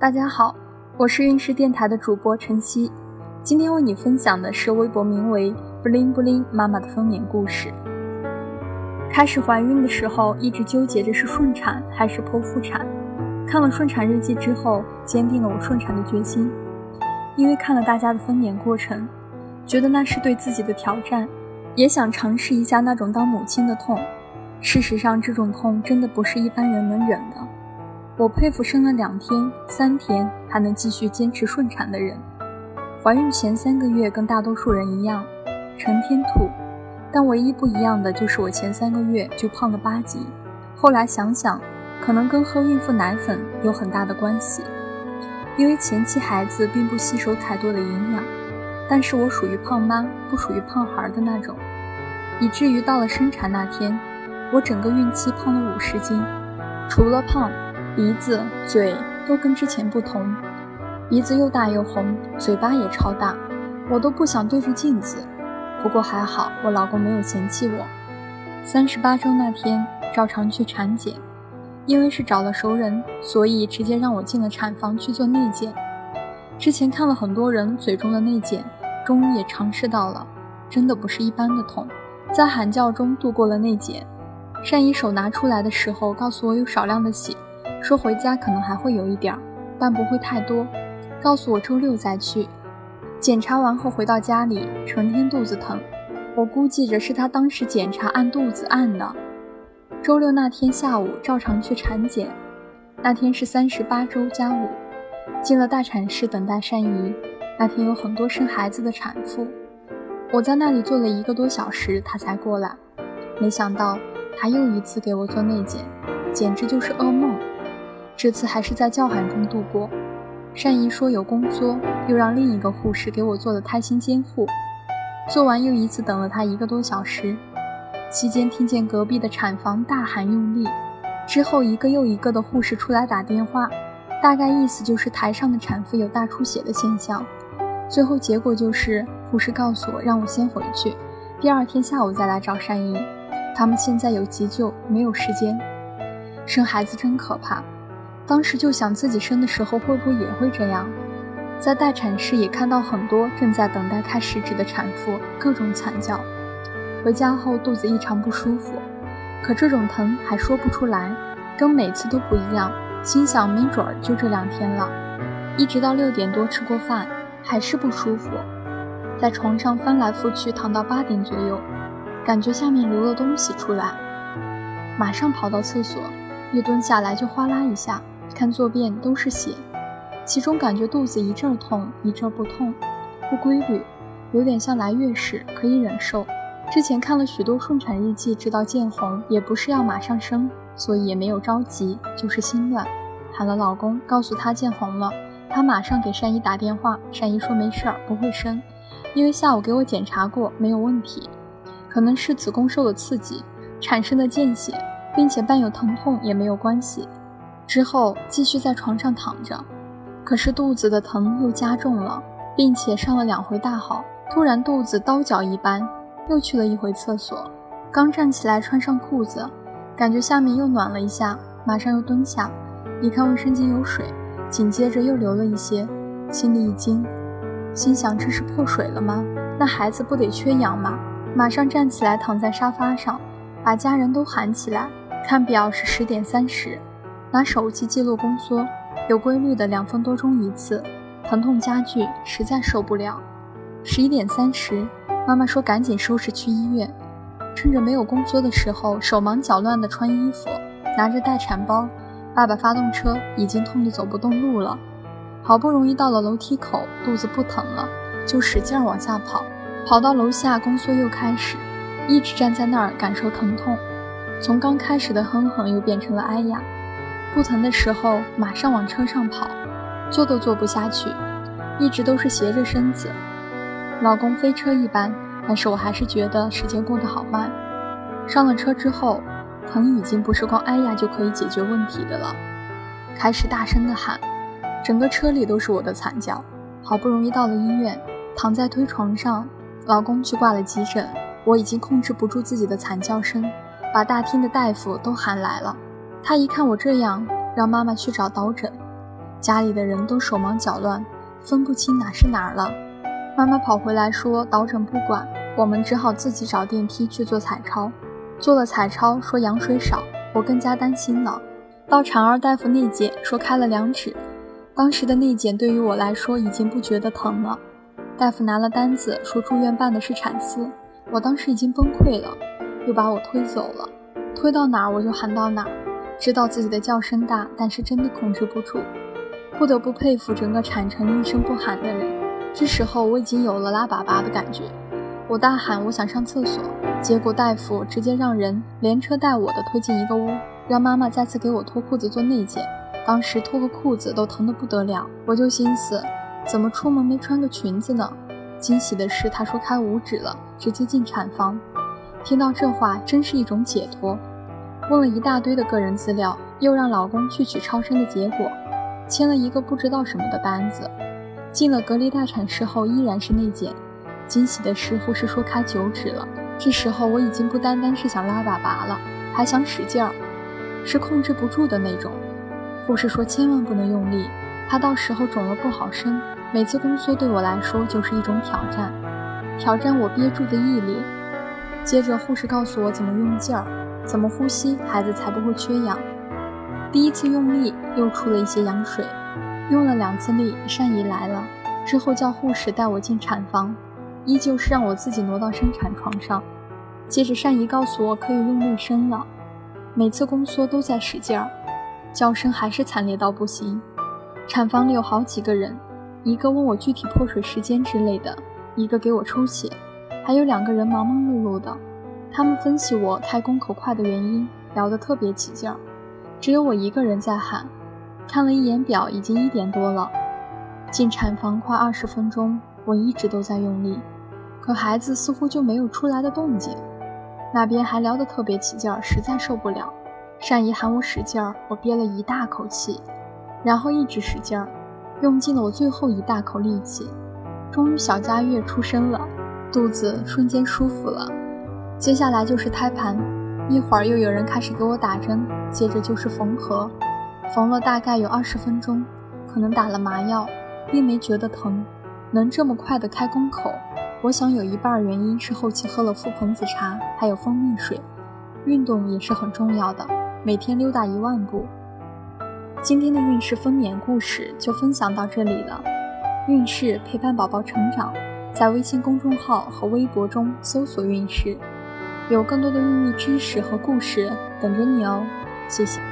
大家好，我是运势电台的主播晨曦，今天为你分享的是微博名为“布灵布灵妈妈”的分娩故事。开始怀孕的时候，一直纠结着是顺产还是剖腹产。看了顺产日记之后，坚定了我顺产的决心。因为看了大家的分娩过程，觉得那是对自己的挑战，也想尝试一下那种当母亲的痛。事实上，这种痛真的不是一般人能忍的。我佩服生了两天、三天还能继续坚持顺产的人。怀孕前三个月跟大多数人一样，成天吐，但唯一不一样的就是我前三个月就胖了八斤。后来想想，可能跟喝孕妇奶粉有很大的关系，因为前期孩子并不吸收太多的营养，但是我属于胖妈，不属于胖孩的那种，以至于到了生产那天，我整个孕期胖了五十斤，除了胖。鼻子、嘴都跟之前不同，鼻子又大又红，嘴巴也超大，我都不想对着镜子。不过还好，我老公没有嫌弃我。三十八周那天，照常去产检，因为是找了熟人，所以直接让我进了产房去做内检。之前看了很多人嘴中的内检，终于也尝试到了，真的不是一般的痛。在喊叫中度过了内检，善医手拿出来的时候，告诉我有少量的血。说回家可能还会有一点儿，但不会太多。告诉我周六再去检查完后回到家里，成天肚子疼。我估计着是他当时检查按肚子按的。周六那天下午照常去产检，那天是三十八周加五，进了大产室等待善姨。那天有很多生孩子的产妇，我在那里坐了一个多小时，他才过来。没想到他又一次给我做内检，简直就是噩梦。这次还是在叫喊中度过。善姨说有宫缩，又让另一个护士给我做了胎心监护。做完又一次等了她一个多小时，期间听见隔壁的产房大喊用力。之后一个又一个的护士出来打电话，大概意思就是台上的产妇有大出血的现象。最后结果就是护士告诉我让我先回去，第二天下午再来找善姨。他们现在有急救，没有时间。生孩子真可怕。当时就想自己生的时候会不会也会这样，在待产室也看到很多正在等待开食指的产妇，各种惨叫。回家后肚子异常不舒服，可这种疼还说不出来，跟每次都不一样。心想没准儿就这两天了，一直到六点多吃过饭还是不舒服，在床上翻来覆去躺到八点左右，感觉下面流了东西出来，马上跑到厕所，一蹲下来就哗啦一下。看坐便都是血，其中感觉肚子一阵痛一阵不痛，不规律，有点像来月事，可以忍受。之前看了许多顺产日记，知道见红也不是要马上生，所以也没有着急，就是心乱。喊了老公，告诉他见红了，他马上给善姨打电话，善姨说没事儿，不会生，因为下午给我检查过，没有问题，可能是子宫受了刺激产生的见血，并且伴有疼痛也没有关系。之后继续在床上躺着，可是肚子的疼又加重了，并且上了两回大号，突然肚子刀绞一般，又去了一回厕所。刚站起来穿上裤子，感觉下面又暖了一下，马上又蹲下，一看卫生间有水，紧接着又流了一些，心里一惊，心想这是破水了吗？那孩子不得缺氧吗？马上站起来躺在沙发上，把家人都喊起来，看表是十点三十。拿手机记录宫缩，有规律的两分多钟一次，疼痛加剧，实在受不了。十一点三十，妈妈说赶紧收拾去医院。趁着没有宫缩的时候，手忙脚乱的穿衣服，拿着待产包。爸爸发动车，已经痛得走不动路了。好不容易到了楼梯口，肚子不疼了，就使劲往下跑。跑到楼下，宫缩又开始，一直站在那儿感受疼痛。从刚开始的哼哼，又变成了哎呀。不疼的时候，马上往车上跑，坐都坐不下去，一直都是斜着身子。老公飞车一般，但是我还是觉得时间过得好慢。上了车之后，疼已经不是光哎呀就可以解决问题的了，开始大声的喊，整个车里都是我的惨叫。好不容易到了医院，躺在推床上，老公去挂了急诊，我已经控制不住自己的惨叫声，把大厅的大夫都喊来了。他一看我这样，让妈妈去找导诊。家里的人都手忙脚乱，分不清哪是哪儿了。妈妈跑回来说导诊不管，我们只好自己找电梯去做彩超。做了彩超说羊水少，我更加担心了。到产儿大夫内检说开了两指，当时的内检对于我来说已经不觉得疼了。大夫拿了单子说住院办的是产丝，我当时已经崩溃了，又把我推走了，推到哪儿我就喊到哪儿，知道自己的叫声大，但是真的控制不住，不得不佩服整个产程一声不喊的人。这时候我已经有了拉粑粑的感觉，我大喊我想上厕所，结果大夫直接让人连车带我的推进一个屋，让妈妈再次给我脱裤子做内检。当时脱个裤子都疼得不得了，我就心思，怎么出门没穿个裙子呢？惊喜的是，他说开五指了，直接进产房。听到这话，真是一种解脱。问了一大堆的个人资料，又让老公去取超声的结果，签了一个不知道什么的单子。进了隔离待产室后，依然是内检。惊喜的是，护士说开九指了。这时候我已经不单单是想拉粑粑了，还想使劲儿，是控制不住的那种。护士说千万不能用力，怕到时候肿了不好生。每次宫缩对我来说就是一种挑战，挑战我憋住的毅力。接着护士告诉我怎么用劲儿，怎么呼吸，孩子才不会缺氧。第一次用力又出了一些羊水。用了两次力，善姨来了之后叫护士带我进产房，依旧是让我自己挪到生产床上。接着善姨告诉我可以用内声了，每次宫缩都在使劲儿，叫声还是惨烈到不行。产房里有好几个人，一个问我具体破水时间之类的，一个给我抽血，还有两个人忙忙碌碌的，他们分析我开宫口快的原因，聊得特别起劲儿，只有我一个人在喊。看了一眼表，已经一点多了。进产房快二十分钟，我一直都在用力，可孩子似乎就没有出来的动静。那边还聊得特别起劲儿，实在受不了。善姨喊我使劲儿，我憋了一大口气，然后一直使劲儿，用尽了我最后一大口力气。终于小佳悦出生了，肚子瞬间舒服了。接下来就是胎盘，一会儿又有人开始给我打针，接着就是缝合。缝了大概有二十分钟，可能打了麻药，并没觉得疼。能这么快的开宫口，我想有一半原因是后期喝了覆盆子茶，还有蜂蜜水。运动也是很重要的，每天溜达一万步。今天的孕势分娩故事就分享到这里了。孕势陪伴宝宝成长，在微信公众号和微博中搜索“孕势”，有更多的孕育知识和故事等着你哦。谢谢。